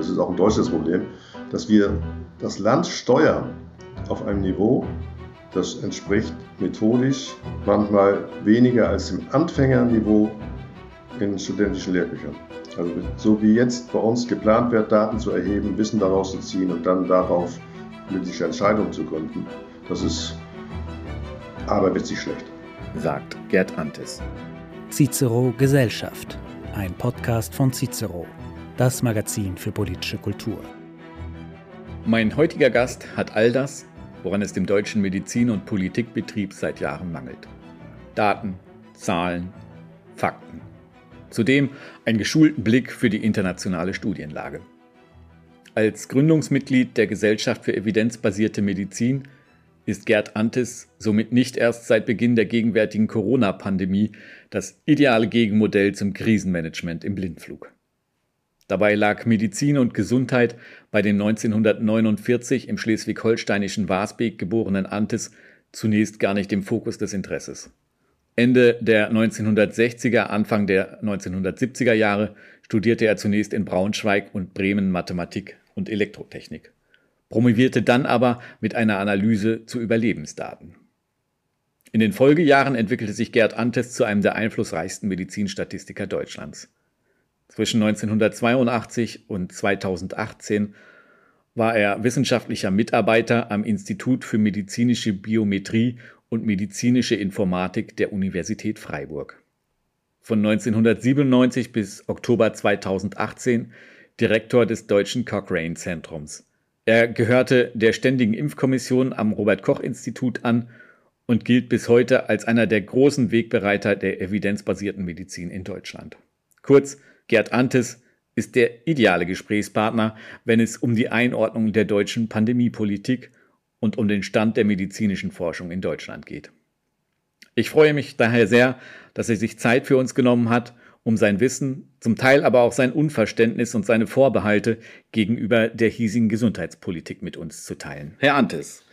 das ist auch ein deutsches Problem, dass wir das Land steuern auf einem Niveau, das entspricht methodisch manchmal weniger als dem Anfängerniveau in studentischen Lehrbüchern. Also so wie jetzt bei uns geplant wird, Daten zu erheben, Wissen daraus zu ziehen und dann darauf politische Entscheidungen zu gründen, das ist aberwitzig schlecht. Sagt Gerd Antes. Cicero Gesellschaft, ein Podcast von Cicero, das Magazin für politische Kultur. Mein heutiger Gast hat all das, woran es dem deutschen Medizin- und Politikbetrieb seit Jahren mangelt. Daten, Zahlen, Fakten. Zudem einen geschulten Blick für die internationale Studienlage. Als Gründungsmitglied der Gesellschaft für evidenzbasierte Medizin ist Gerd Antes somit nicht erst seit Beginn der gegenwärtigen Corona-Pandemie das ideale Gegenmodell zum Krisenmanagement im Blindflug. Dabei lag Medizin und Gesundheit bei dem 1949 im schleswig-holsteinischen Wasbeek geborenen Antes zunächst gar nicht im Fokus des Interesses. Ende der 1960er, Anfang der 1970er Jahre studierte er zunächst in Braunschweig und Bremen Mathematik und Elektrotechnik, promovierte dann aber mit einer Analyse zu Überlebensdaten. In den Folgejahren entwickelte sich Gerd Antes zu einem der einflussreichsten Medizinstatistiker Deutschlands. Zwischen 1982 und 2018 war er wissenschaftlicher Mitarbeiter am Institut für medizinische Biometrie und medizinische Informatik der Universität Freiburg. Von 1997 bis Oktober 2018 Direktor des Deutschen Cochrane Zentrums. Er gehörte der Ständigen Impfkommission am Robert Koch Institut an und gilt bis heute als einer der großen Wegbereiter der evidenzbasierten Medizin in Deutschland. Kurz, Gerd Antes ist der ideale Gesprächspartner, wenn es um die Einordnung der deutschen Pandemiepolitik und um den Stand der medizinischen Forschung in Deutschland geht. Ich freue mich daher sehr, dass er sich Zeit für uns genommen hat, um sein Wissen, zum Teil aber auch sein Unverständnis und seine Vorbehalte gegenüber der hiesigen Gesundheitspolitik mit uns zu teilen. Herr Antes,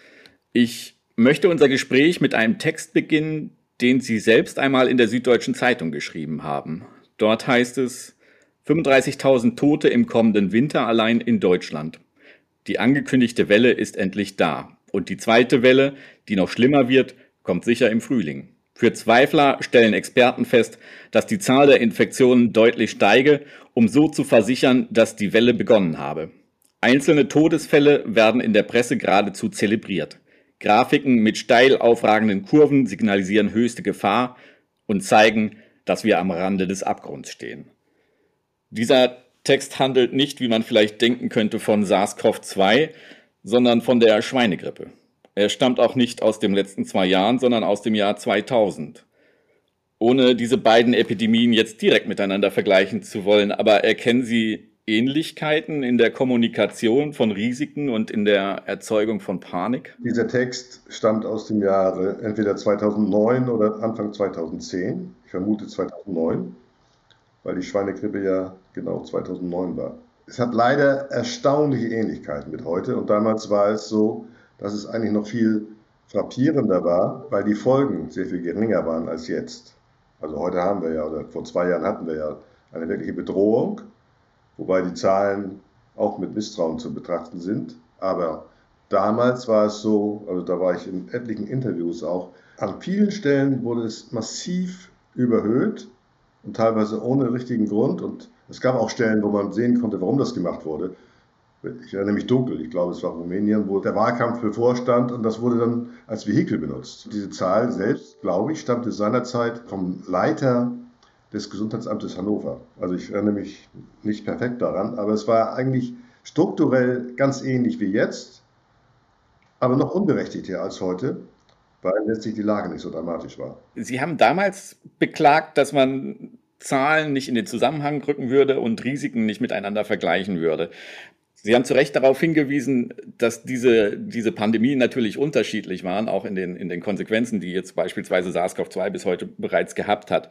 ich möchte unser Gespräch mit einem Text beginnen, den Sie selbst einmal in der Süddeutschen Zeitung geschrieben haben. Dort heißt es, 35.000 Tote im kommenden Winter allein in Deutschland. Die angekündigte Welle ist endlich da. Und die zweite Welle, die noch schlimmer wird, kommt sicher im Frühling. Für Zweifler stellen Experten fest, dass die Zahl der Infektionen deutlich steige, um so zu versichern, dass die Welle begonnen habe. Einzelne Todesfälle werden in der Presse geradezu zelebriert. Grafiken mit steil aufragenden Kurven signalisieren höchste Gefahr und zeigen, dass wir am Rande des Abgrunds stehen. Dieser Text handelt nicht, wie man vielleicht denken könnte, von SARS-CoV-2, sondern von der Schweinegrippe. Er stammt auch nicht aus den letzten zwei Jahren, sondern aus dem Jahr 2000. Ohne diese beiden Epidemien jetzt direkt miteinander vergleichen zu wollen, aber erkennen Sie Ähnlichkeiten in der Kommunikation von Risiken und in der Erzeugung von Panik? Dieser Text stammt aus dem Jahre entweder 2009 oder Anfang 2010. Ich vermute 2009 weil die Schweinegrippe ja genau 2009 war. Es hat leider erstaunliche Ähnlichkeiten mit heute und damals war es so, dass es eigentlich noch viel frappierender war, weil die Folgen sehr viel geringer waren als jetzt. Also heute haben wir ja, oder vor zwei Jahren hatten wir ja eine wirkliche Bedrohung, wobei die Zahlen auch mit Misstrauen zu betrachten sind. Aber damals war es so, also da war ich in etlichen Interviews auch, an vielen Stellen wurde es massiv überhöht und teilweise ohne richtigen Grund. Und es gab auch Stellen, wo man sehen konnte, warum das gemacht wurde. Ich erinnere mich dunkel, ich glaube, es war Rumänien, wo der Wahlkampf bevorstand und das wurde dann als Vehikel benutzt. Diese Zahl selbst, glaube ich, stammte seinerzeit vom Leiter des Gesundheitsamtes Hannover. Also ich erinnere mich nicht perfekt daran, aber es war eigentlich strukturell ganz ähnlich wie jetzt, aber noch unberechtigter als heute weil letztlich die Lage nicht so dramatisch war. Sie haben damals beklagt, dass man Zahlen nicht in den Zusammenhang rücken würde und Risiken nicht miteinander vergleichen würde. Sie haben zu Recht darauf hingewiesen, dass diese, diese Pandemien natürlich unterschiedlich waren, auch in den, in den Konsequenzen, die jetzt beispielsweise SARS-CoV-2 bis heute bereits gehabt hat.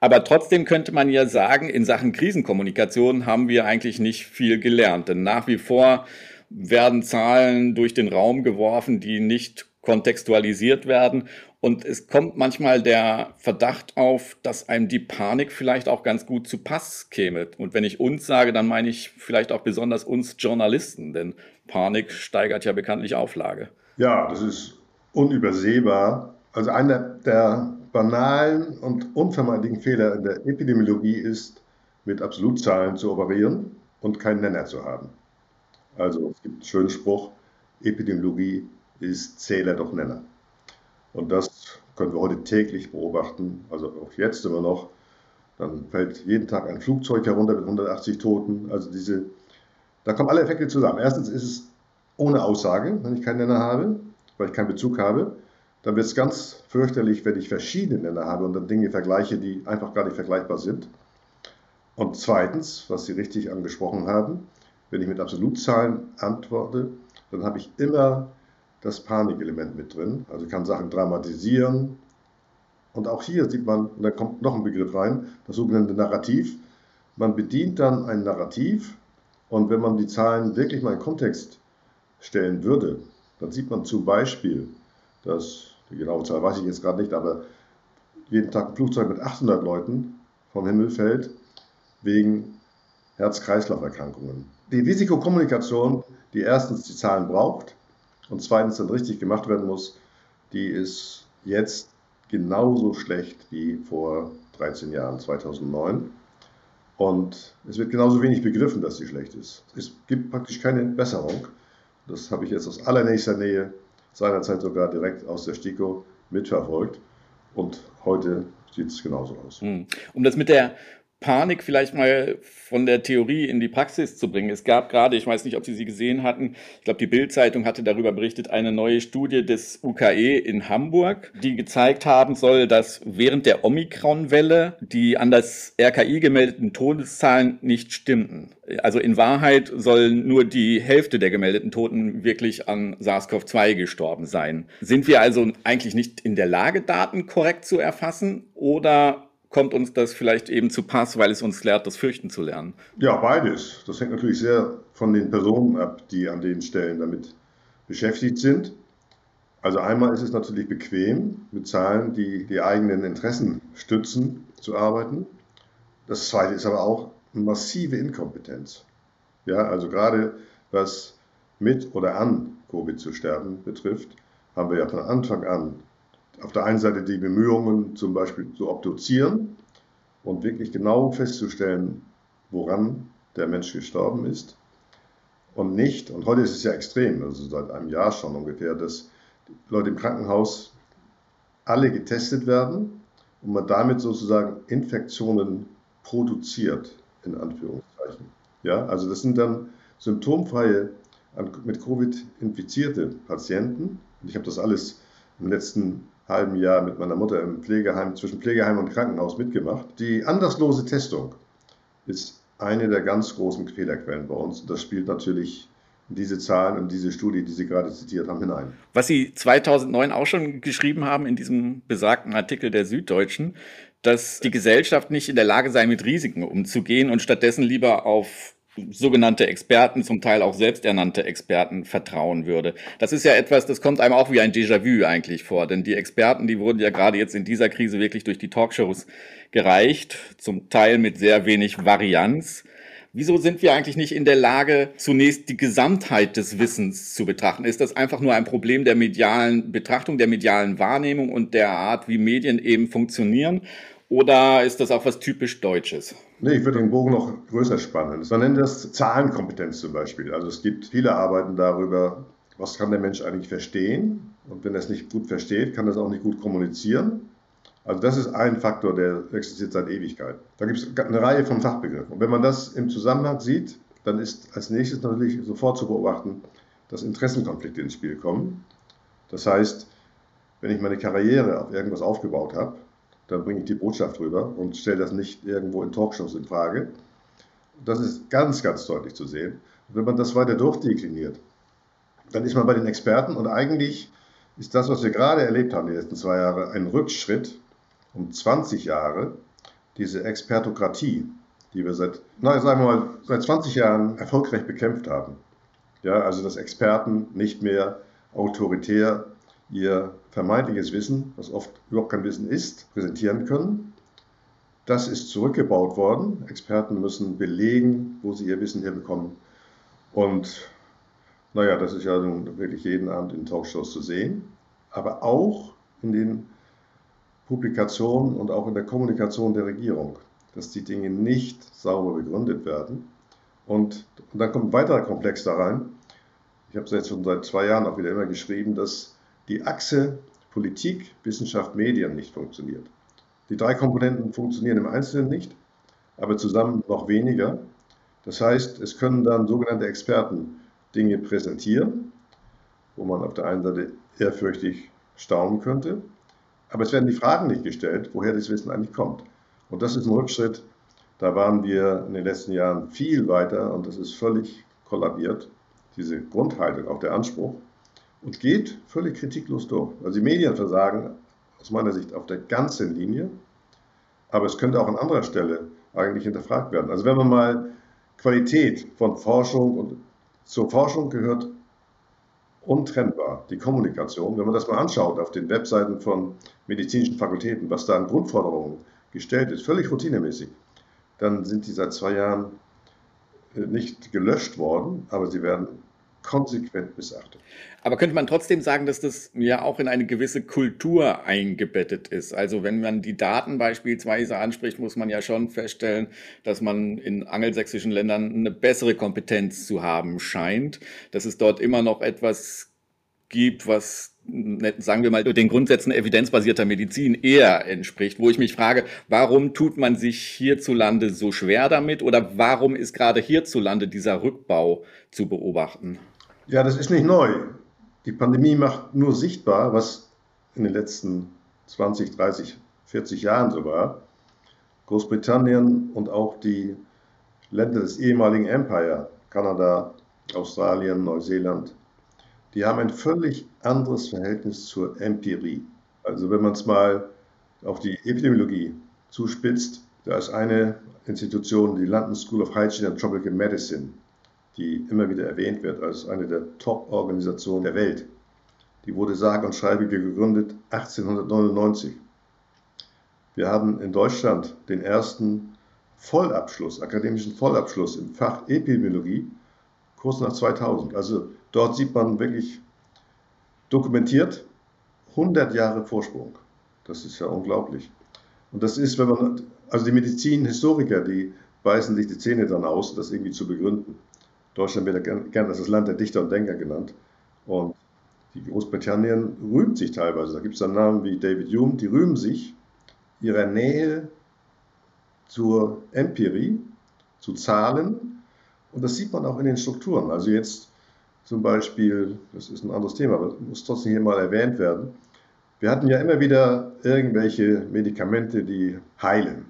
Aber trotzdem könnte man ja sagen, in Sachen Krisenkommunikation haben wir eigentlich nicht viel gelernt. Denn nach wie vor werden Zahlen durch den Raum geworfen, die nicht kontextualisiert werden Und es kommt manchmal der Verdacht auf, dass einem die Panik vielleicht auch ganz gut zu Pass käme. Und wenn ich uns sage, dann meine ich vielleicht auch besonders uns Journalisten, denn Panik steigert ja bekanntlich Auflage. Ja, das ist unübersehbar. Also einer der banalen und unvermeidlichen Fehler in der Epidemiologie ist, mit Absolutzahlen zu operieren und keinen Nenner zu haben. Also es gibt einen schönen Spruch, Epidemiologie ist Zähler doch Nenner. Und das können wir heute täglich beobachten, also auch jetzt immer noch. Dann fällt jeden Tag ein Flugzeug herunter mit 180 Toten. Also diese, da kommen alle Effekte zusammen. Erstens ist es ohne Aussage, wenn ich keinen Nenner habe, weil ich keinen Bezug habe. Dann wird es ganz fürchterlich, wenn ich verschiedene Nenner habe und dann Dinge vergleiche, die einfach gar nicht vergleichbar sind. Und zweitens, was Sie richtig angesprochen haben, wenn ich mit Absolutzahlen antworte, dann habe ich immer das Panikelement mit drin. Also kann Sachen dramatisieren. Und auch hier sieht man, da kommt noch ein Begriff rein, das sogenannte Narrativ. Man bedient dann ein Narrativ und wenn man die Zahlen wirklich mal in Kontext stellen würde, dann sieht man zum Beispiel, dass, die genaue Zahl weiß ich jetzt gerade nicht, aber jeden Tag ein Flugzeug mit 800 Leuten vom Himmel fällt wegen Herz-Kreislauf-Erkrankungen. Die Risikokommunikation, die erstens die Zahlen braucht und zweitens dann richtig gemacht werden muss, die ist jetzt genauso schlecht wie vor 13 Jahren, 2009. Und es wird genauso wenig begriffen, dass sie schlecht ist. Es gibt praktisch keine Besserung. Das habe ich jetzt aus allernächster Nähe, seinerzeit sogar direkt aus der STIKO mitverfolgt. Und heute sieht es genauso aus. Hm. Um das mit der Panik vielleicht mal von der Theorie in die Praxis zu bringen. Es gab gerade, ich weiß nicht, ob Sie sie gesehen hatten, ich glaube, die Bild-Zeitung hatte darüber berichtet, eine neue Studie des UKE in Hamburg, die gezeigt haben soll, dass während der Omikron-Welle die an das RKI gemeldeten Todeszahlen nicht stimmten. Also in Wahrheit sollen nur die Hälfte der gemeldeten Toten wirklich an SARS-CoV-2 gestorben sein. Sind wir also eigentlich nicht in der Lage, Daten korrekt zu erfassen oder kommt uns das vielleicht eben zu Pass, weil es uns lehrt, das Fürchten zu lernen? Ja, beides. Das hängt natürlich sehr von den Personen ab, die an den Stellen damit beschäftigt sind. Also einmal ist es natürlich bequem, mit Zahlen, die die eigenen Interessen stützen, zu arbeiten. Das zweite ist aber auch massive Inkompetenz. Ja, also gerade was mit oder an Covid zu sterben betrifft, haben wir ja von Anfang an auf der einen Seite die Bemühungen, zum Beispiel zu obduzieren und wirklich genau festzustellen, woran der Mensch gestorben ist. Und nicht, und heute ist es ja extrem, also seit einem Jahr schon ungefähr, dass Leute im Krankenhaus alle getestet werden und man damit sozusagen Infektionen produziert, in Anführungszeichen. Ja, also das sind dann symptomfreie, mit Covid infizierte Patienten. Und ich habe das alles im letzten halben Jahr mit meiner Mutter im Pflegeheim, zwischen Pflegeheim und Krankenhaus mitgemacht. Die anderslose Testung ist eine der ganz großen Fehlerquellen bei uns. Das spielt natürlich diese Zahlen und diese Studie, die Sie gerade zitiert haben, hinein. Was Sie 2009 auch schon geschrieben haben in diesem besagten Artikel der Süddeutschen, dass die Gesellschaft nicht in der Lage sei, mit Risiken umzugehen und stattdessen lieber auf sogenannte Experten, zum Teil auch selbsternannte Experten vertrauen würde. Das ist ja etwas, das kommt einem auch wie ein Déjà-vu eigentlich vor, denn die Experten, die wurden ja gerade jetzt in dieser Krise wirklich durch die Talkshows gereicht, zum Teil mit sehr wenig Varianz. Wieso sind wir eigentlich nicht in der Lage, zunächst die Gesamtheit des Wissens zu betrachten? Ist das einfach nur ein Problem der medialen Betrachtung, der medialen Wahrnehmung und der Art, wie Medien eben funktionieren? Oder ist das auch was typisch Deutsches? Nee, ich würde den Bogen noch größer spannen. Man nennt das Zahlenkompetenz zum Beispiel. Also es gibt viele Arbeiten darüber, was kann der Mensch eigentlich verstehen. Und wenn er es nicht gut versteht, kann er es auch nicht gut kommunizieren. Also das ist ein Faktor, der existiert seit Ewigkeit. Da gibt es eine Reihe von Fachbegriffen. Und wenn man das im Zusammenhang sieht, dann ist als nächstes natürlich sofort zu beobachten, dass Interessenkonflikte ins Spiel kommen. Das heißt, wenn ich meine Karriere auf irgendwas aufgebaut habe, dann bringe ich die Botschaft rüber und stelle das nicht irgendwo in Talkshows in Frage. Das ist ganz, ganz deutlich zu sehen. Wenn man das weiter durchdekliniert, dann ist man bei den Experten und eigentlich ist das, was wir gerade erlebt haben, die letzten zwei Jahre, ein Rückschritt um 20 Jahre, diese Expertokratie, die wir seit, na, sagen wir mal, seit 20 Jahren erfolgreich bekämpft haben. Ja, also dass Experten nicht mehr autoritär ihr vermeintliches Wissen, was oft überhaupt kein Wissen ist, präsentieren können. Das ist zurückgebaut worden. Experten müssen belegen, wo sie ihr Wissen herbekommen. Und naja, das ist ja wirklich jeden Abend in Talkshows zu sehen, aber auch in den Publikationen und auch in der Kommunikation der Regierung, dass die Dinge nicht sauber begründet werden. Und, und dann kommt ein weiterer Komplex da rein. Ich habe es jetzt schon seit zwei Jahren auch wieder immer geschrieben, dass die Achse Politik, Wissenschaft, Medien nicht funktioniert. Die drei Komponenten funktionieren im Einzelnen nicht, aber zusammen noch weniger. Das heißt, es können dann sogenannte Experten Dinge präsentieren, wo man auf der einen Seite ehrfürchtig staunen könnte, aber es werden die Fragen nicht gestellt, woher das Wissen eigentlich kommt. Und das ist ein Rückschritt. Da waren wir in den letzten Jahren viel weiter und das ist völlig kollabiert, diese Grundhaltung, auch der Anspruch und geht völlig kritiklos durch. Also die Medien versagen aus meiner Sicht auf der ganzen Linie, aber es könnte auch an anderer Stelle eigentlich hinterfragt werden. Also wenn man mal Qualität von Forschung und zur Forschung gehört untrennbar die Kommunikation. Wenn man das mal anschaut auf den Webseiten von medizinischen Fakultäten, was da an Grundforderungen gestellt ist, völlig routinemäßig, dann sind die seit zwei Jahren nicht gelöscht worden, aber sie werden konsequent missachtet. Aber könnte man trotzdem sagen, dass das ja auch in eine gewisse Kultur eingebettet ist? Also wenn man die Daten beispielsweise anspricht, muss man ja schon feststellen, dass man in angelsächsischen Ländern eine bessere Kompetenz zu haben scheint, dass es dort immer noch etwas gibt, was sagen wir mal, den Grundsätzen evidenzbasierter Medizin eher entspricht, wo ich mich frage, warum tut man sich hierzulande so schwer damit oder warum ist gerade hierzulande dieser Rückbau zu beobachten? Ja, das ist nicht neu. Die Pandemie macht nur sichtbar, was in den letzten 20, 30, 40 Jahren so war. Großbritannien und auch die Länder des ehemaligen Empire, Kanada, Australien, Neuseeland, die haben ein völlig anderes Verhältnis zur Empirie. Also wenn man es mal auf die Epidemiologie zuspitzt, da ist eine Institution, die London School of Hygiene and Tropical Medicine, die immer wieder erwähnt wird als eine der Top-Organisationen der Welt. Die wurde sage und schreibe gegründet 1899. Wir haben in Deutschland den ersten Vollabschluss, akademischen Vollabschluss im Fach Epidemiologie kurz nach 2000. Also dort sieht man wirklich dokumentiert 100 Jahre Vorsprung. Das ist ja unglaublich. Und das ist, wenn man, also die Medizinhistoriker, die beißen sich die Zähne dann aus, das irgendwie zu begründen. Deutschland wird ja gern als das Land der Dichter und Denker genannt. Und die Großbritannien rühmt sich teilweise. Da gibt es dann Namen wie David Hume, die rühmen sich ihrer Nähe zur Empirie, zu Zahlen. Und das sieht man auch in den Strukturen. Also jetzt zum Beispiel, das ist ein anderes Thema, aber muss trotzdem hier mal erwähnt werden. Wir hatten ja immer wieder irgendwelche Medikamente, die heilen.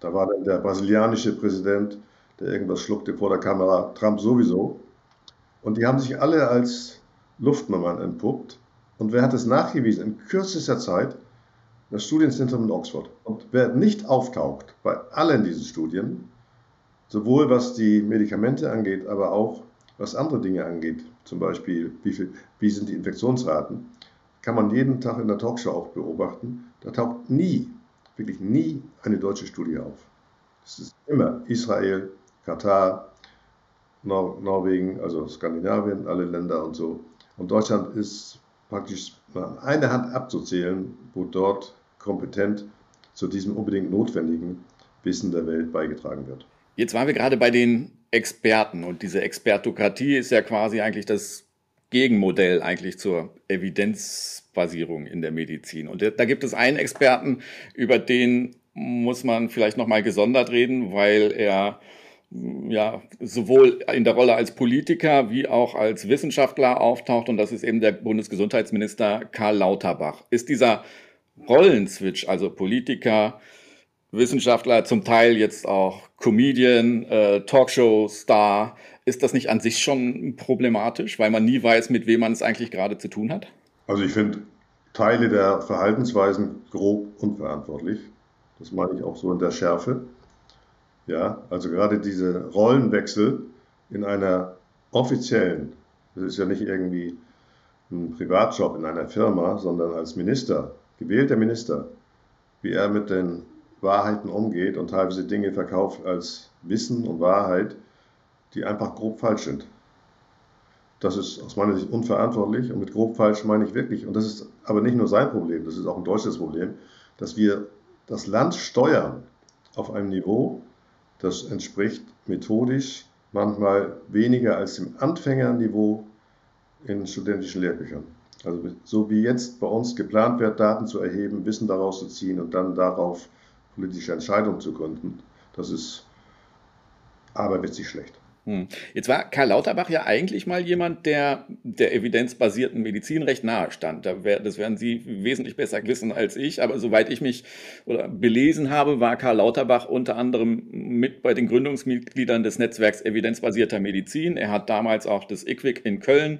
Da war dann der brasilianische Präsident der irgendwas schluckte vor der Kamera, Trump sowieso. Und die haben sich alle als Luftnummern entpuppt. Und wer hat es nachgewiesen? In kürzester Zeit das Studienzentrum in Oxford. Und wer nicht auftaucht bei allen diesen Studien, sowohl was die Medikamente angeht, aber auch was andere Dinge angeht, zum Beispiel wie, viel, wie sind die Infektionsraten, kann man jeden Tag in der Talkshow auch beobachten. Da taucht nie, wirklich nie eine deutsche Studie auf. Es ist immer Israel, Katar, Nor Norwegen, also Skandinavien, alle Länder und so. Und Deutschland ist praktisch an einer Hand abzuzählen, wo dort kompetent zu diesem unbedingt notwendigen Wissen der Welt beigetragen wird. Jetzt waren wir gerade bei den Experten und diese Expertokratie ist ja quasi eigentlich das Gegenmodell eigentlich zur Evidenzbasierung in der Medizin. Und da gibt es einen Experten, über den muss man vielleicht noch mal gesondert reden, weil er ja, sowohl in der Rolle als Politiker wie auch als Wissenschaftler auftaucht und das ist eben der Bundesgesundheitsminister Karl Lauterbach. Ist dieser Rollenswitch, also Politiker, Wissenschaftler, zum Teil jetzt auch Comedian, äh, Talkshow-Star, ist das nicht an sich schon problematisch, weil man nie weiß, mit wem man es eigentlich gerade zu tun hat? Also ich finde Teile der Verhaltensweisen grob unverantwortlich. Das meine ich auch so in der Schärfe. Ja, also gerade diese Rollenwechsel in einer offiziellen, das ist ja nicht irgendwie einen Privatjob in einer Firma, sondern als Minister, gewählter Minister, wie er mit den Wahrheiten umgeht und teilweise Dinge verkauft als Wissen und Wahrheit, die einfach grob falsch sind. Das ist aus meiner Sicht unverantwortlich und mit grob falsch meine ich wirklich, und das ist aber nicht nur sein Problem, das ist auch ein deutsches Problem, dass wir das Land steuern auf einem Niveau, das entspricht methodisch manchmal weniger als dem Anfängerniveau in studentischen Lehrbüchern. Also so wie jetzt bei uns geplant wird, Daten zu erheben, Wissen daraus zu ziehen und dann darauf politische Entscheidungen zu gründen, das ist aberwitzig schlecht. Hm. Jetzt war Karl Lauterbach ja eigentlich mal jemand, der der evidenzbasierten Medizin recht nahe stand. Das werden Sie wesentlich besser wissen als ich. Aber soweit ich mich belesen habe, war Karl Lauterbach unter anderem mit bei den Gründungsmitgliedern des Netzwerks evidenzbasierter Medizin. Er hat damals auch das IQWIC in Köln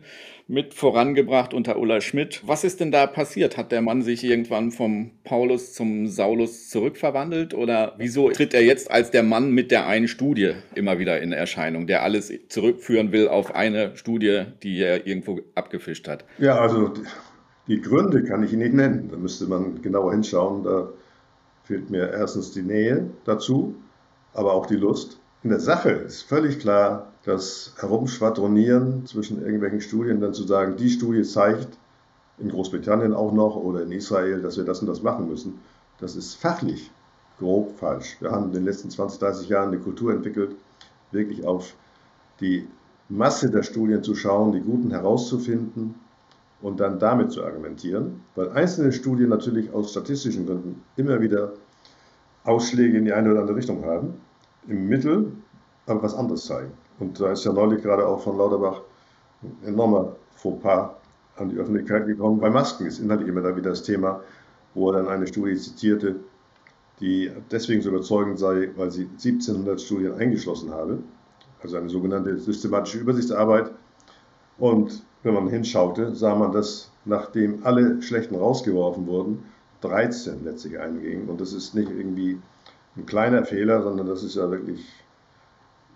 mit vorangebracht unter Ulla Schmidt. Was ist denn da passiert? Hat der Mann sich irgendwann vom Paulus zum Saulus zurückverwandelt oder wieso tritt er jetzt als der Mann mit der einen Studie immer wieder in Erscheinung, der alles zurückführen will auf eine Studie, die er irgendwo abgefischt hat? Ja, also die Gründe kann ich Ihnen nicht nennen. Da müsste man genauer hinschauen. Da fehlt mir erstens die Nähe dazu, aber auch die Lust. In der Sache ist völlig klar, das Herumschwadronieren zwischen irgendwelchen Studien, dann zu sagen, die Studie zeigt in Großbritannien auch noch oder in Israel, dass wir das und das machen müssen, das ist fachlich grob falsch. Wir haben in den letzten 20, 30 Jahren eine Kultur entwickelt, wirklich auf die Masse der Studien zu schauen, die guten herauszufinden und dann damit zu argumentieren, weil einzelne Studien natürlich aus statistischen Gründen immer wieder Ausschläge in die eine oder andere Richtung haben, im Mittel aber was anderes zeigen. Und da ist ja neulich gerade auch von Lauterbach ein enormer Fauxpas an die Öffentlichkeit gekommen. Bei Masken ist inhaltlich immer da wieder das Thema, wo er dann eine Studie zitierte, die deswegen so überzeugend sei, weil sie 1700 Studien eingeschlossen habe, also eine sogenannte systematische Übersichtsarbeit. Und wenn man hinschaute, sah man, dass nachdem alle schlechten rausgeworfen wurden, 13 letztlich eingingen. Und das ist nicht irgendwie ein kleiner Fehler, sondern das ist ja wirklich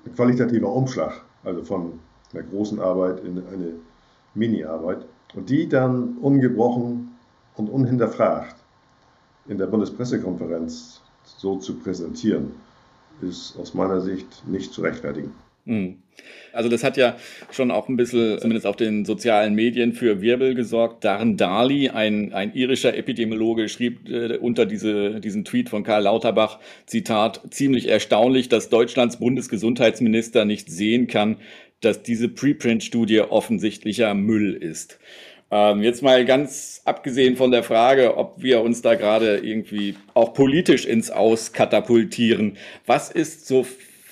ein qualitativer Umschlag, also von einer großen Arbeit in eine Mini-Arbeit. Und die dann ungebrochen und unhinterfragt in der Bundespressekonferenz so zu präsentieren, ist aus meiner Sicht nicht zu rechtfertigen. Hm. Also das hat ja schon auch ein bisschen, zumindest auf den sozialen Medien, für Wirbel gesorgt. Darren Darley, ein, ein irischer Epidemiologe, schrieb äh, unter diese, diesen Tweet von Karl Lauterbach, Zitat, ziemlich erstaunlich, dass Deutschlands Bundesgesundheitsminister nicht sehen kann, dass diese Preprint-Studie offensichtlicher Müll ist. Ähm, jetzt mal ganz abgesehen von der Frage, ob wir uns da gerade irgendwie auch politisch ins Aus katapultieren. Was ist so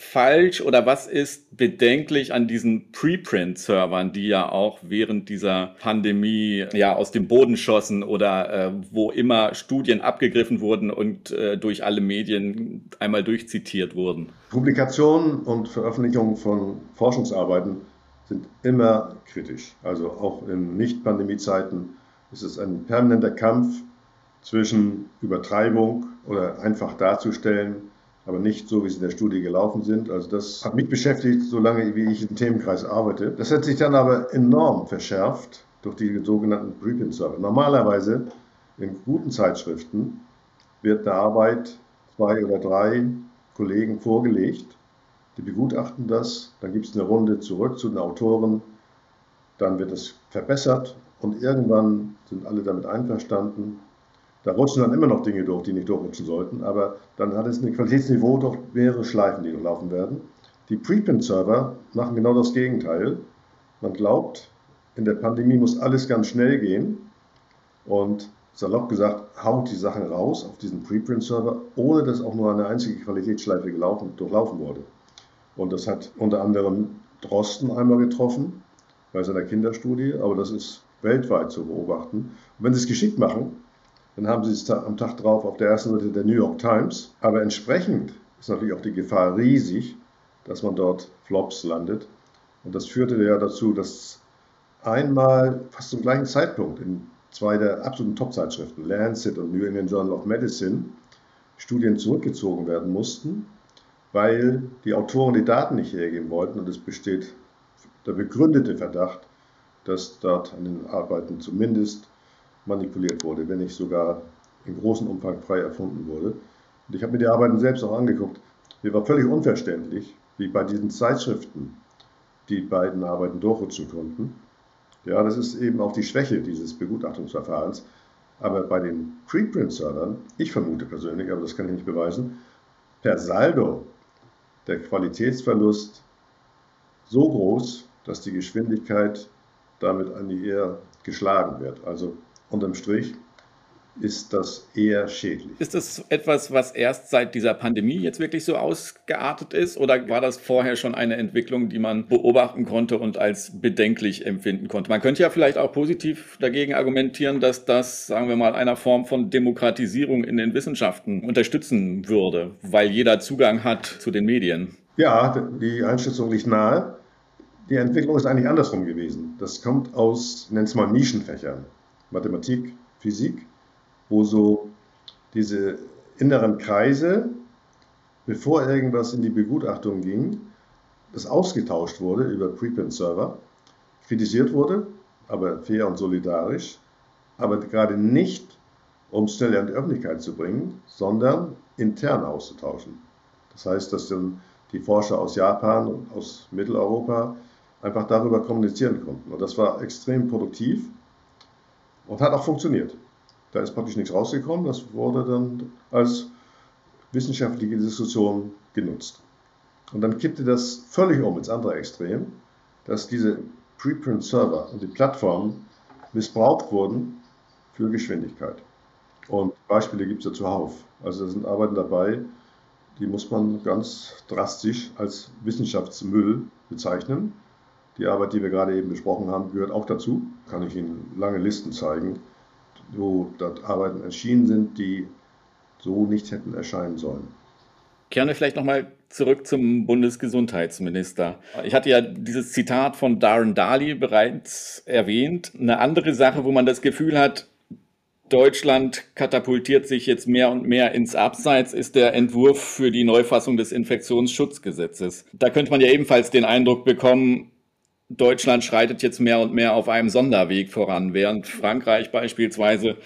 falsch oder was ist bedenklich an diesen Preprint-Servern, die ja auch während dieser Pandemie ja aus dem Boden schossen oder äh, wo immer Studien abgegriffen wurden und äh, durch alle Medien einmal durchzitiert wurden? Publikationen und Veröffentlichungen von Forschungsarbeiten sind immer kritisch. Also auch in Nicht-Pandemie-Zeiten ist es ein permanenter Kampf zwischen Übertreibung oder einfach darzustellen aber nicht so, wie sie in der Studie gelaufen sind. Also das hat mich beschäftigt, solange wie ich im Themenkreis arbeite. Das hat sich dann aber enorm verschärft durch die sogenannten Preprint-Server. Normalerweise in guten Zeitschriften wird eine Arbeit zwei oder drei Kollegen vorgelegt, die begutachten das, dann gibt es eine Runde zurück zu den Autoren, dann wird es verbessert und irgendwann sind alle damit einverstanden da rutschen dann immer noch Dinge durch, die nicht durchrutschen sollten, aber dann hat es ein Qualitätsniveau durch mehrere Schleifen, die durchlaufen werden. Die Preprint-Server machen genau das Gegenteil. Man glaubt, in der Pandemie muss alles ganz schnell gehen und salopp gesagt, haut die Sachen raus auf diesen Preprint-Server, ohne dass auch nur eine einzige Qualitätsschleife gelaufen, durchlaufen wurde. Und das hat unter anderem Drosten einmal getroffen bei seiner Kinderstudie, aber das ist weltweit zu beobachten. Und wenn sie es geschickt machen, dann haben Sie es am Tag drauf auf der ersten Seite der New York Times. Aber entsprechend ist natürlich auch die Gefahr riesig, dass man dort Flops landet. Und das führte ja dazu, dass einmal fast zum gleichen Zeitpunkt in zwei der absoluten Top-Zeitschriften, Lancet und New England Journal of Medicine, Studien zurückgezogen werden mussten, weil die Autoren die Daten nicht hergeben wollten und es besteht der begründete Verdacht, dass dort an den Arbeiten zumindest manipuliert wurde, wenn nicht sogar in großem Umfang frei erfunden wurde. Und ich habe mir die Arbeiten selbst auch angeguckt. Mir war völlig unverständlich, wie bei diesen Zeitschriften die beiden Arbeiten durchrutschen konnten. Ja, das ist eben auch die Schwäche dieses Begutachtungsverfahrens. Aber bei den Preprint-Servern, ich vermute persönlich, aber das kann ich nicht beweisen, per Saldo der Qualitätsverlust so groß, dass die Geschwindigkeit damit an die eher geschlagen wird. Also unterm Strich ist das eher schädlich. Ist das etwas, was erst seit dieser Pandemie jetzt wirklich so ausgeartet ist? Oder war das vorher schon eine Entwicklung, die man beobachten konnte und als bedenklich empfinden konnte? Man könnte ja vielleicht auch positiv dagegen argumentieren, dass das, sagen wir mal, einer Form von Demokratisierung in den Wissenschaften unterstützen würde, weil jeder Zugang hat zu den Medien. Ja, die Einschätzung liegt nahe. Die Entwicklung ist eigentlich andersrum gewesen. Das kommt aus, nennt es mal Nischenfächern. Mathematik, Physik wo so diese inneren Kreise, bevor irgendwas in die Begutachtung ging, das ausgetauscht wurde über Preprint-Server, kritisiert wurde, aber fair und solidarisch, aber gerade nicht, um schnell an die Öffentlichkeit zu bringen, sondern intern auszutauschen. Das heißt, dass dann die Forscher aus Japan und aus Mitteleuropa einfach darüber kommunizieren konnten. Und das war extrem produktiv und hat auch funktioniert. Da ist praktisch nichts rausgekommen. Das wurde dann als wissenschaftliche Diskussion genutzt. Und dann kippte das völlig um ins andere Extrem, dass diese Preprint-Server und die Plattformen missbraucht wurden für Geschwindigkeit. Und Beispiele gibt es ja zuhauf. Also da sind Arbeiten dabei, die muss man ganz drastisch als Wissenschaftsmüll bezeichnen. Die Arbeit, die wir gerade eben besprochen haben, gehört auch dazu. Kann ich Ihnen lange Listen zeigen wo dort Arbeiten erschienen sind, die so nicht hätten erscheinen sollen. Kehren wir vielleicht nochmal zurück zum Bundesgesundheitsminister. Ich hatte ja dieses Zitat von Darren Daly bereits erwähnt. Eine andere Sache, wo man das Gefühl hat, Deutschland katapultiert sich jetzt mehr und mehr ins Abseits, ist der Entwurf für die Neufassung des Infektionsschutzgesetzes. Da könnte man ja ebenfalls den Eindruck bekommen, Deutschland schreitet jetzt mehr und mehr auf einem Sonderweg voran, während Frankreich beispielsweise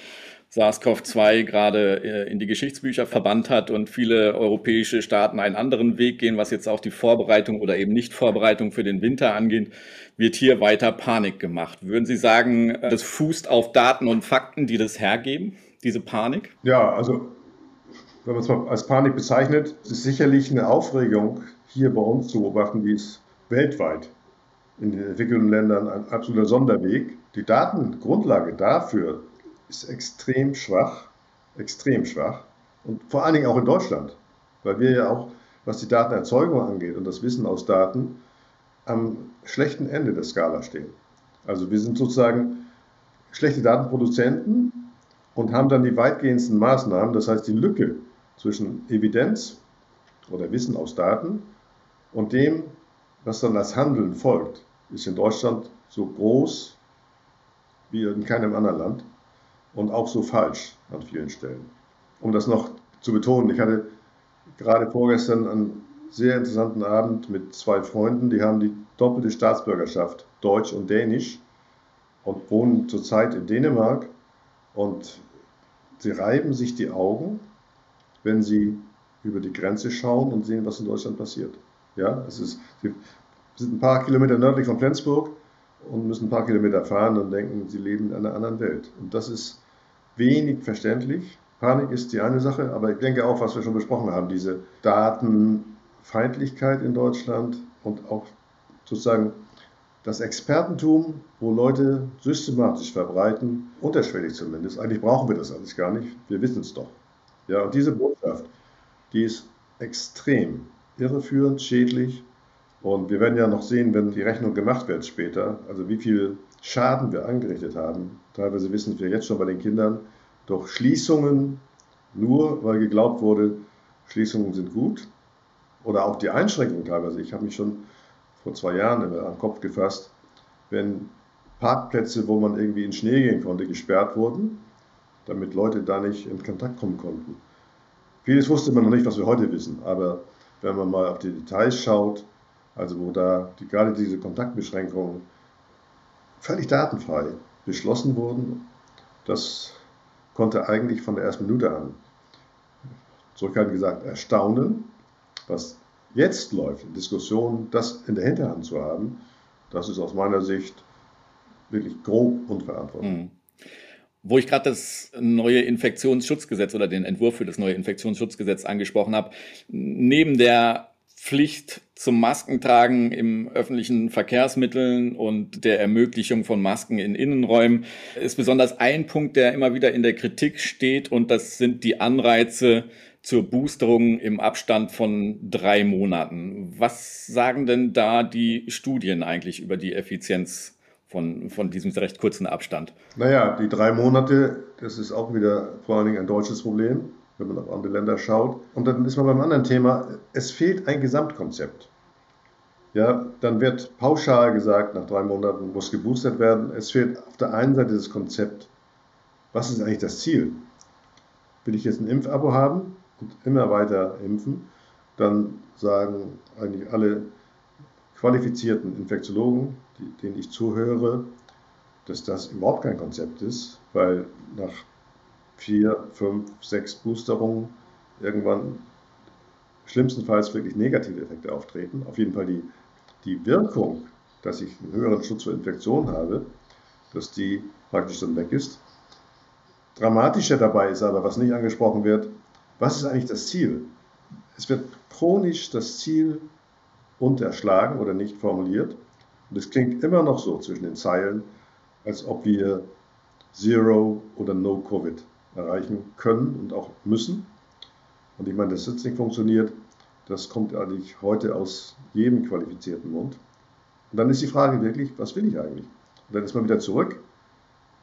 SARS-CoV-2 gerade äh, in die Geschichtsbücher verbannt hat und viele europäische Staaten einen anderen Weg gehen, was jetzt auch die Vorbereitung oder eben Nicht-Vorbereitung für den Winter angeht, wird hier weiter Panik gemacht. Würden Sie sagen, das fußt auf Daten und Fakten, die das hergeben, diese Panik? Ja, also wenn man es mal als Panik bezeichnet, ist sicherlich eine Aufregung hier bei uns zu beobachten, die ist weltweit in den entwickelten Ländern ein absoluter Sonderweg. Die Datengrundlage dafür ist extrem schwach, extrem schwach und vor allen Dingen auch in Deutschland, weil wir ja auch, was die Datenerzeugung angeht und das Wissen aus Daten, am schlechten Ende der Skala stehen. Also wir sind sozusagen schlechte Datenproduzenten und haben dann die weitgehendsten Maßnahmen, das heißt die Lücke zwischen Evidenz oder Wissen aus Daten und dem, was dann als Handeln folgt, ist in Deutschland so groß wie in keinem anderen Land und auch so falsch an vielen Stellen. Um das noch zu betonen, ich hatte gerade vorgestern einen sehr interessanten Abend mit zwei Freunden, die haben die doppelte Staatsbürgerschaft, Deutsch und Dänisch, und wohnen zurzeit in Dänemark und sie reiben sich die Augen, wenn sie über die Grenze schauen und sehen, was in Deutschland passiert. Ja, es ist, sind ein paar Kilometer nördlich von Flensburg und müssen ein paar Kilometer fahren und denken, sie leben in einer anderen Welt. Und das ist wenig verständlich. Panik ist die eine Sache, aber ich denke auch, was wir schon besprochen haben, diese Datenfeindlichkeit in Deutschland und auch sozusagen das Expertentum, wo Leute systematisch verbreiten, unterschwellig zumindest. Eigentlich brauchen wir das alles gar nicht, wir wissen es doch. Ja, und diese Botschaft, die ist extrem irreführend, schädlich und wir werden ja noch sehen, wenn die Rechnung gemacht wird später, also wie viel Schaden wir angerichtet haben. Teilweise wissen wir jetzt schon bei den Kindern, durch Schließungen, nur weil geglaubt wurde, Schließungen sind gut. Oder auch die Einschränkungen teilweise. Ich habe mich schon vor zwei Jahren immer am Kopf gefasst, wenn Parkplätze, wo man irgendwie in Schnee gehen konnte, gesperrt wurden, damit Leute da nicht in Kontakt kommen konnten. Vieles wusste man noch nicht, was wir heute wissen, aber wenn man mal auf die Details schaut, also wo da die, gerade diese Kontaktbeschränkungen völlig datenfrei beschlossen wurden. Das konnte eigentlich von der ersten Minute an, zurückhaltend gesagt, erstaunen, was jetzt läuft, Diskussionen, das in der Hinterhand zu haben, das ist aus meiner Sicht wirklich grob unverantwortlich. Mhm. Wo ich gerade das neue Infektionsschutzgesetz oder den Entwurf für das neue Infektionsschutzgesetz angesprochen habe, neben der Pflicht zum Maskentragen im öffentlichen Verkehrsmitteln und der Ermöglichung von Masken in Innenräumen ist besonders ein Punkt, der immer wieder in der Kritik steht und das sind die Anreize zur Boosterung im Abstand von drei Monaten. Was sagen denn da die Studien eigentlich über die Effizienz von, von diesem recht kurzen Abstand? Naja, die drei Monate, das ist auch wieder vor allen Dingen ein deutsches Problem, wenn man auf andere Länder schaut. Und dann ist man beim anderen Thema, es fehlt ein Gesamtkonzept. Ja, dann wird pauschal gesagt, nach drei Monaten muss geboostert werden. Es fehlt auf der einen Seite das Konzept, was ist eigentlich das Ziel? Will ich jetzt ein Impfabo haben und immer weiter impfen? Dann sagen eigentlich alle qualifizierten Infektiologen, die, denen ich zuhöre, dass das überhaupt kein Konzept ist, weil nach vier, fünf, sechs Boosterungen irgendwann schlimmstenfalls wirklich negative Effekte auftreten. Auf jeden Fall die, die Wirkung, dass ich einen höheren Schutz vor Infektionen habe, dass die praktisch dann weg ist. Dramatischer dabei ist aber, was nicht angesprochen wird, was ist eigentlich das Ziel? Es wird chronisch das Ziel unterschlagen oder nicht formuliert. Und es klingt immer noch so zwischen den Zeilen, als ob wir Zero oder No Covid erreichen können und auch müssen. Und ich meine, dass das nicht funktioniert, das kommt eigentlich heute aus jedem qualifizierten Mund. Und dann ist die Frage wirklich, was will ich eigentlich? Und dann ist man wieder zurück,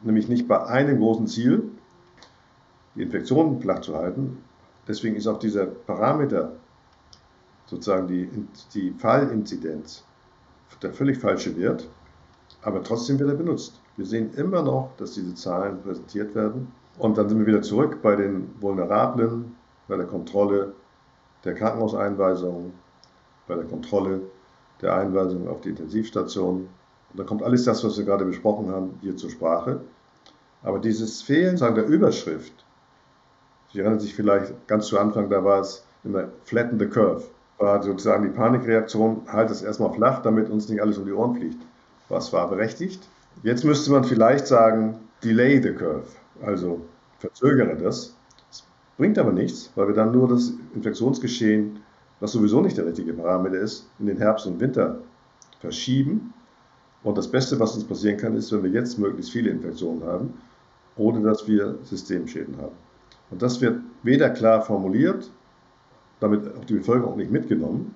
nämlich nicht bei einem großen Ziel, die Infektionen flach zu halten. Deswegen ist auch dieser Parameter, sozusagen die, die Fallinzidenz, der völlig falsche Wert, aber trotzdem wird er benutzt. Wir sehen immer noch, dass diese Zahlen präsentiert werden. Und dann sind wir wieder zurück bei den Vulnerablen, bei der Kontrolle der Krankenhauseinweisungen, bei der Kontrolle der Einweisung auf die Intensivstation. Und dann kommt alles das, was wir gerade besprochen haben, hier zur Sprache. Aber dieses Fehlen sagen, der Überschrift, Sie erinnern sich vielleicht ganz zu Anfang, da war es immer Flatten the Curve war sozusagen die Panikreaktion, halt es erstmal flach, damit uns nicht alles um die Ohren fliegt. Was war berechtigt? Jetzt müsste man vielleicht sagen, delay the curve, also verzögere das. Das bringt aber nichts, weil wir dann nur das Infektionsgeschehen, was sowieso nicht der richtige Parameter ist, in den Herbst und Winter verschieben. Und das Beste, was uns passieren kann, ist, wenn wir jetzt möglichst viele Infektionen haben, ohne dass wir Systemschäden haben. Und das wird weder klar formuliert, damit auch die Bevölkerung nicht mitgenommen.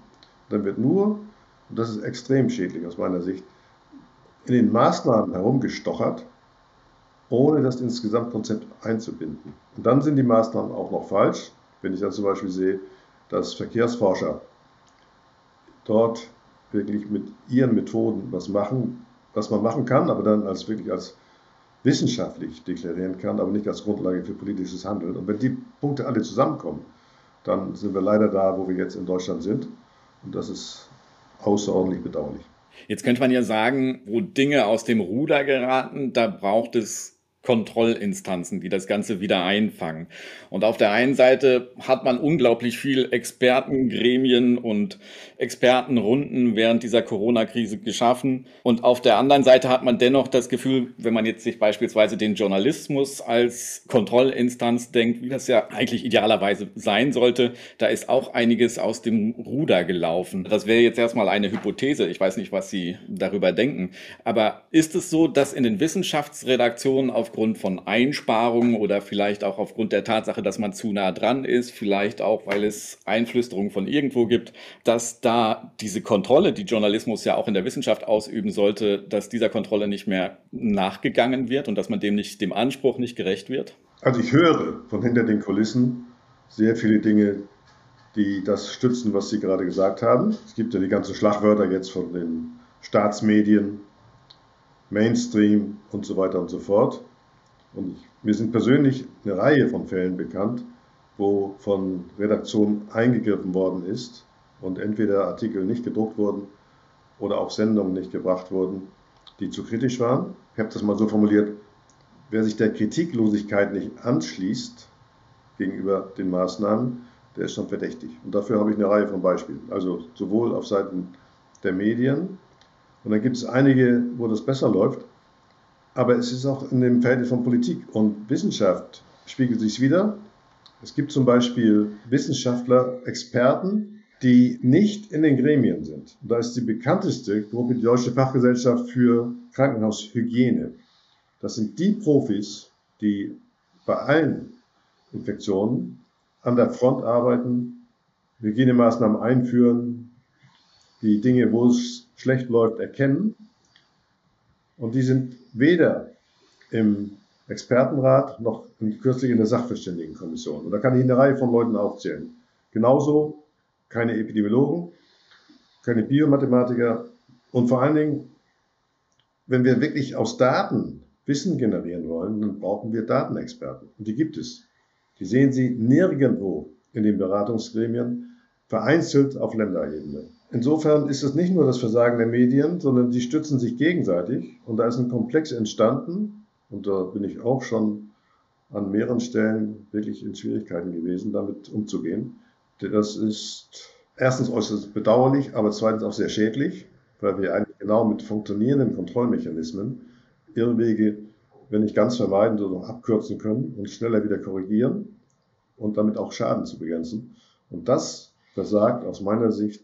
Dann wird nur, und das ist extrem schädlich aus meiner Sicht, in den Maßnahmen herumgestochert, ohne das ins Gesamtkonzept einzubinden. Und dann sind die Maßnahmen auch noch falsch, wenn ich dann zum Beispiel sehe, dass Verkehrsforscher dort wirklich mit ihren Methoden was machen, was man machen kann, aber dann als wirklich als wissenschaftlich deklarieren kann, aber nicht als Grundlage für politisches Handeln. Und wenn die Punkte alle zusammenkommen, dann sind wir leider da, wo wir jetzt in Deutschland sind. Und das ist außerordentlich bedauerlich. Jetzt könnte man ja sagen, wo Dinge aus dem Ruder geraten, da braucht es Kontrollinstanzen, die das Ganze wieder einfangen. Und auf der einen Seite hat man unglaublich viel Expertengremien und Expertenrunden während dieser Corona-Krise geschaffen. Und auf der anderen Seite hat man dennoch das Gefühl, wenn man jetzt sich beispielsweise den Journalismus als Kontrollinstanz denkt, wie das ja eigentlich idealerweise sein sollte, da ist auch einiges aus dem Ruder gelaufen. Das wäre jetzt erstmal eine Hypothese. Ich weiß nicht, was Sie darüber denken. Aber ist es so, dass in den Wissenschaftsredaktionen auf aufgrund von Einsparungen oder vielleicht auch aufgrund der Tatsache, dass man zu nah dran ist, vielleicht auch, weil es Einflüsterungen von irgendwo gibt, dass da diese Kontrolle, die Journalismus ja auch in der Wissenschaft ausüben sollte, dass dieser Kontrolle nicht mehr nachgegangen wird und dass man dem nicht, dem Anspruch nicht gerecht wird? Also ich höre von hinter den Kulissen sehr viele Dinge, die das stützen, was Sie gerade gesagt haben. Es gibt ja die ganzen Schlagwörter jetzt von den Staatsmedien, Mainstream und so weiter und so fort. Und mir sind persönlich eine Reihe von Fällen bekannt, wo von Redaktionen eingegriffen worden ist und entweder Artikel nicht gedruckt wurden oder auch Sendungen nicht gebracht wurden, die zu kritisch waren. Ich habe das mal so formuliert, wer sich der Kritiklosigkeit nicht anschließt gegenüber den Maßnahmen, der ist schon verdächtig. Und dafür habe ich eine Reihe von Beispielen. Also sowohl auf Seiten der Medien, und dann gibt es einige, wo das besser läuft, aber es ist auch in dem Verhältnis von Politik und Wissenschaft spiegelt sich wieder. Es gibt zum Beispiel Wissenschaftler, Experten, die nicht in den Gremien sind. Da ist die bekannteste Gruppe die Deutsche Fachgesellschaft für Krankenhaushygiene. Das sind die Profis, die bei allen Infektionen an der Front arbeiten, Hygienemaßnahmen einführen, die Dinge, wo es schlecht läuft, erkennen. Und die sind weder im Expertenrat noch kürzlich in der Sachverständigenkommission. Und da kann ich eine Reihe von Leuten aufzählen. Genauso keine Epidemiologen, keine Biomathematiker und vor allen Dingen, wenn wir wirklich aus Daten Wissen generieren wollen, dann brauchen wir Datenexperten. Und die gibt es. Die sehen Sie nirgendwo in den Beratungsgremien, vereinzelt auf Länderebene. Insofern ist es nicht nur das Versagen der Medien, sondern die stützen sich gegenseitig. Und da ist ein Komplex entstanden. Und da bin ich auch schon an mehreren Stellen wirklich in Schwierigkeiten gewesen, damit umzugehen. Das ist erstens äußerst bedauerlich, aber zweitens auch sehr schädlich, weil wir eigentlich genau mit funktionierenden Kontrollmechanismen Irrwege, wenn nicht ganz vermeiden, so noch abkürzen können und schneller wieder korrigieren und damit auch Schaden zu begrenzen. Und das versagt aus meiner Sicht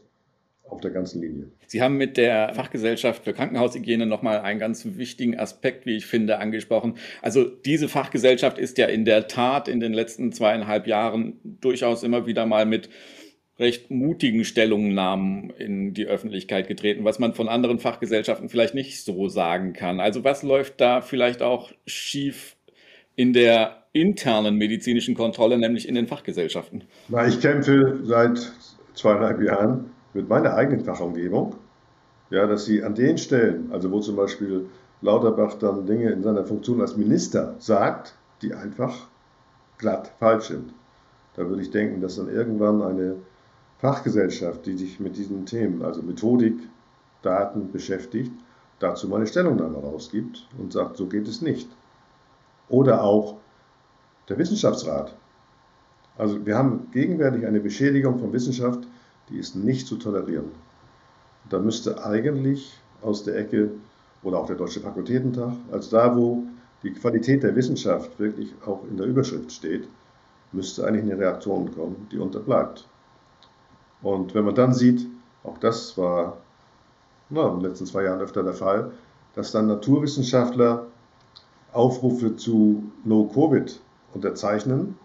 auf der ganzen Linie. Sie haben mit der Fachgesellschaft für Krankenhaushygiene nochmal einen ganz wichtigen Aspekt, wie ich finde, angesprochen. Also diese Fachgesellschaft ist ja in der Tat in den letzten zweieinhalb Jahren durchaus immer wieder mal mit recht mutigen Stellungnahmen in die Öffentlichkeit getreten, was man von anderen Fachgesellschaften vielleicht nicht so sagen kann. Also was läuft da vielleicht auch schief in der internen medizinischen Kontrolle, nämlich in den Fachgesellschaften? Na, ich kämpfe seit zweieinhalb Jahren mit meiner eigenen Fachumgebung, ja, dass sie an den Stellen, also wo zum Beispiel Lauterbach dann Dinge in seiner Funktion als Minister sagt, die einfach glatt falsch sind. Da würde ich denken, dass dann irgendwann eine Fachgesellschaft, die sich mit diesen Themen, also Methodik, Daten beschäftigt, dazu mal eine Stellungnahme rausgibt und sagt, so geht es nicht. Oder auch der Wissenschaftsrat. Also wir haben gegenwärtig eine Beschädigung von Wissenschaft, die ist nicht zu tolerieren. Da müsste eigentlich aus der Ecke oder auch der Deutsche Fakultätentag, als da, wo die Qualität der Wissenschaft wirklich auch in der Überschrift steht, müsste eigentlich eine Reaktion kommen, die unterbleibt. Und wenn man dann sieht, auch das war na, in den letzten zwei Jahren öfter der Fall, dass dann Naturwissenschaftler Aufrufe zu No-Covid unterzeichnen,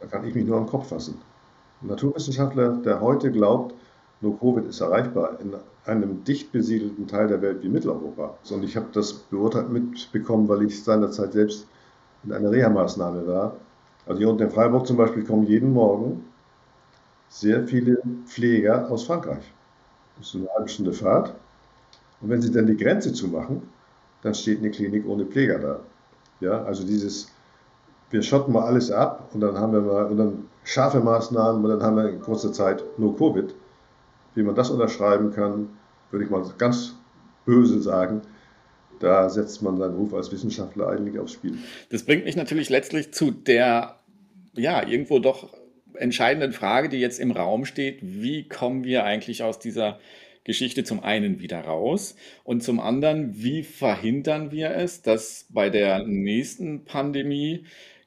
da kann ich mich nur am Kopf fassen. Naturwissenschaftler, der heute glaubt, nur Covid ist erreichbar in einem dicht besiedelten Teil der Welt wie Mitteleuropa. Und ich habe das beurteilt mitbekommen, weil ich seinerzeit selbst in einer Reha-Maßnahme war. Also hier unten in Freiburg zum Beispiel kommen jeden Morgen sehr viele Pfleger aus Frankreich. Das ist eine halbe Stunde Fahrt. Und wenn sie dann die Grenze zumachen, dann steht eine Klinik ohne Pfleger da. Ja, also dieses wir schotten mal alles ab und dann haben wir mal und dann scharfe Maßnahmen und dann haben wir in kurzer Zeit nur Covid. Wie man das unterschreiben kann, würde ich mal ganz böse sagen, da setzt man seinen Ruf als Wissenschaftler eigentlich aufs Spiel. Das bringt mich natürlich letztlich zu der, ja, irgendwo doch entscheidenden Frage, die jetzt im Raum steht. Wie kommen wir eigentlich aus dieser Geschichte zum einen wieder raus und zum anderen, wie verhindern wir es, dass bei der nächsten Pandemie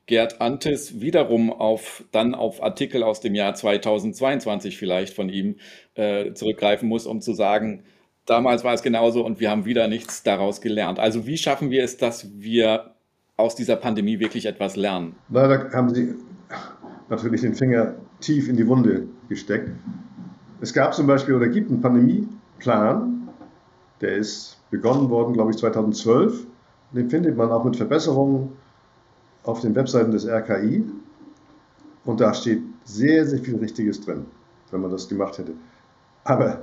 Gerd Antes wiederum auf, dann auf Artikel aus dem Jahr 2022 vielleicht von ihm äh, zurückgreifen muss, um zu sagen, damals war es genauso und wir haben wieder nichts daraus gelernt. Also wie schaffen wir es, dass wir aus dieser Pandemie wirklich etwas lernen? Da haben Sie natürlich den Finger tief in die Wunde gesteckt. Es gab zum Beispiel oder gibt einen Pandemieplan, der ist begonnen worden, glaube ich, 2012. Den findet man auch mit Verbesserungen auf den Webseiten des RKI und da steht sehr, sehr viel Richtiges drin, wenn man das gemacht hätte. Aber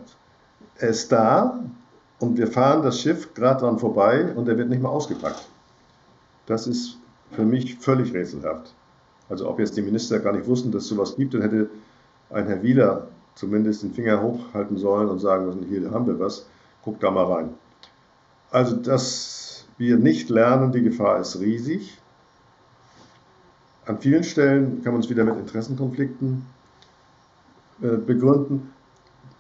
er ist da und wir fahren das Schiff gerade dran vorbei und er wird nicht mal ausgepackt. Das ist für mich völlig rätselhaft. Also ob jetzt die Minister gar nicht wussten, dass es sowas gibt, dann hätte ein Herr Wieler zumindest den Finger hochhalten sollen und sagen müssen, hier haben wir was, guck da mal rein. Also, dass wir nicht lernen, die Gefahr ist riesig. An vielen Stellen kann man es wieder mit Interessenkonflikten äh, begründen.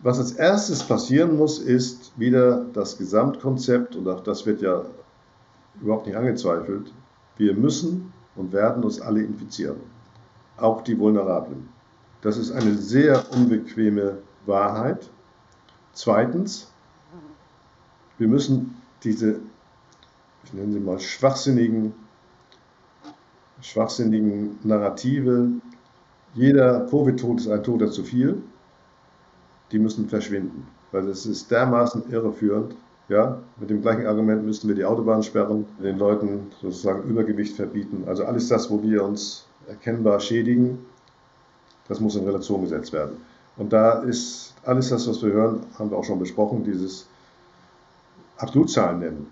Was als erstes passieren muss, ist wieder das Gesamtkonzept, und auch das wird ja überhaupt nicht angezweifelt. Wir müssen und werden uns alle infizieren, auch die Vulnerablen. Das ist eine sehr unbequeme Wahrheit. Zweitens, wir müssen diese, ich nenne sie mal, schwachsinnigen, schwachsinnigen Narrative, jeder Covid-Tod ist ein Toter zu viel, die müssen verschwinden. Weil es ist dermaßen irreführend. Ja, mit dem gleichen Argument müssten wir die Autobahn sperren, den Leuten sozusagen Übergewicht verbieten. Also alles das, wo wir uns erkennbar schädigen, das muss in Relation gesetzt werden. Und da ist alles das, was wir hören, haben wir auch schon besprochen, dieses Absolutzahlen nennen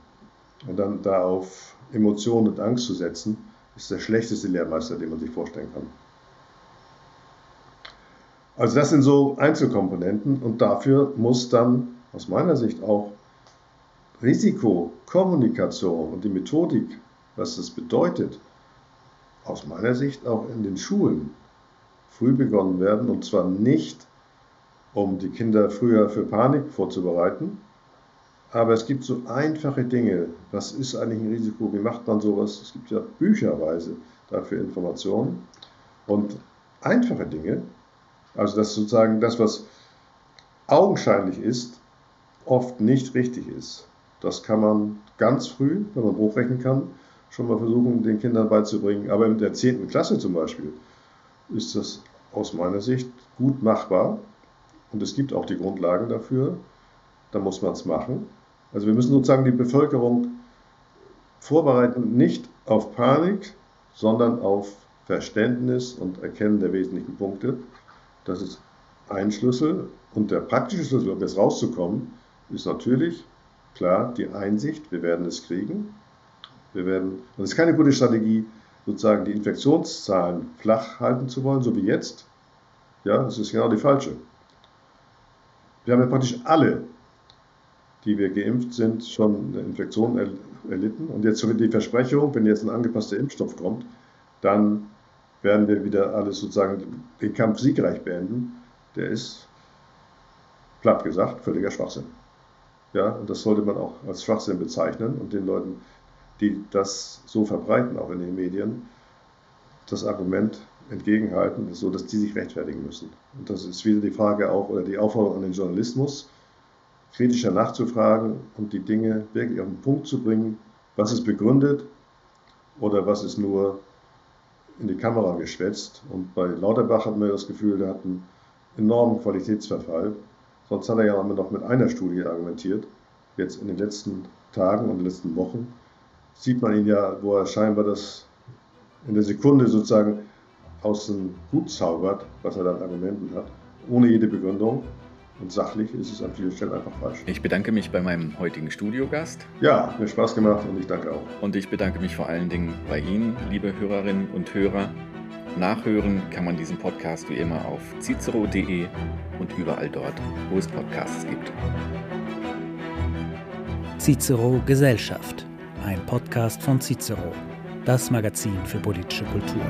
und dann da auf Emotionen und Angst zu setzen, ist der schlechteste Lehrmeister, den man sich vorstellen kann. Also das sind so Einzelkomponenten und dafür muss dann aus meiner Sicht auch Risikokommunikation und die Methodik, was das bedeutet, aus meiner Sicht auch in den Schulen früh begonnen werden und zwar nicht, um die Kinder früher für Panik vorzubereiten, aber es gibt so einfache Dinge. Was ist eigentlich ein Risiko? Wie macht man sowas? Es gibt ja bücherweise dafür Informationen und einfache Dinge, also dass sozusagen das, was augenscheinlich ist, oft nicht richtig ist. Das kann man ganz früh, wenn man hochrechnen kann, schon mal versuchen, den Kindern beizubringen. Aber in der 10. Klasse zum Beispiel ist das aus meiner Sicht gut machbar. Und es gibt auch die Grundlagen dafür. Da muss man es machen. Also wir müssen sozusagen die Bevölkerung vorbereiten, nicht auf Panik, sondern auf Verständnis und Erkennen der wesentlichen Punkte. Das ist ein Schlüssel. Und der praktische Schlüssel, um jetzt rauszukommen, ist natürlich klar die Einsicht, wir werden es kriegen. Wir werden, und es ist keine gute Strategie, sozusagen die Infektionszahlen flach halten zu wollen, so wie jetzt. Ja, das ist genau die falsche. Wir haben ja praktisch alle, die wir geimpft sind, schon eine Infektion erlitten. Und jetzt die Versprechung, wenn jetzt ein angepasster Impfstoff kommt, dann werden wir wieder alles sozusagen den Kampf siegreich beenden, der ist, platt gesagt, völliger Schwachsinn. Ja, und das sollte man auch als Schwachsinn bezeichnen und den Leuten, die das so verbreiten, auch in den Medien, das Argument entgegenhalten, so dass die sich rechtfertigen müssen. Und das ist wieder die Frage auch oder die Aufforderung an den Journalismus, kritischer nachzufragen und die Dinge wirklich auf den Punkt zu bringen, was ist begründet oder was ist nur in die Kamera geschwätzt. Und bei Lauterbach hat man das Gefühl, der hat einen enormen Qualitätsverfall. Sonst hat er ja noch mit einer Studie argumentiert. Jetzt in den letzten Tagen und letzten Wochen sieht man ihn ja, wo er scheinbar das in der Sekunde sozusagen aus dem Hut zaubert, was er dann Argumenten hat, ohne jede Begründung. Und sachlich ist es an vielen Stellen einfach falsch. Ich bedanke mich bei meinem heutigen Studiogast. Ja, mir Spaß gemacht und ich danke auch. Und ich bedanke mich vor allen Dingen bei Ihnen, liebe Hörerinnen und Hörer. Nachhören kann man diesen Podcast wie immer auf cicero.de und überall dort, wo es Podcasts gibt. Cicero Gesellschaft, ein Podcast von Cicero, das Magazin für politische Kultur.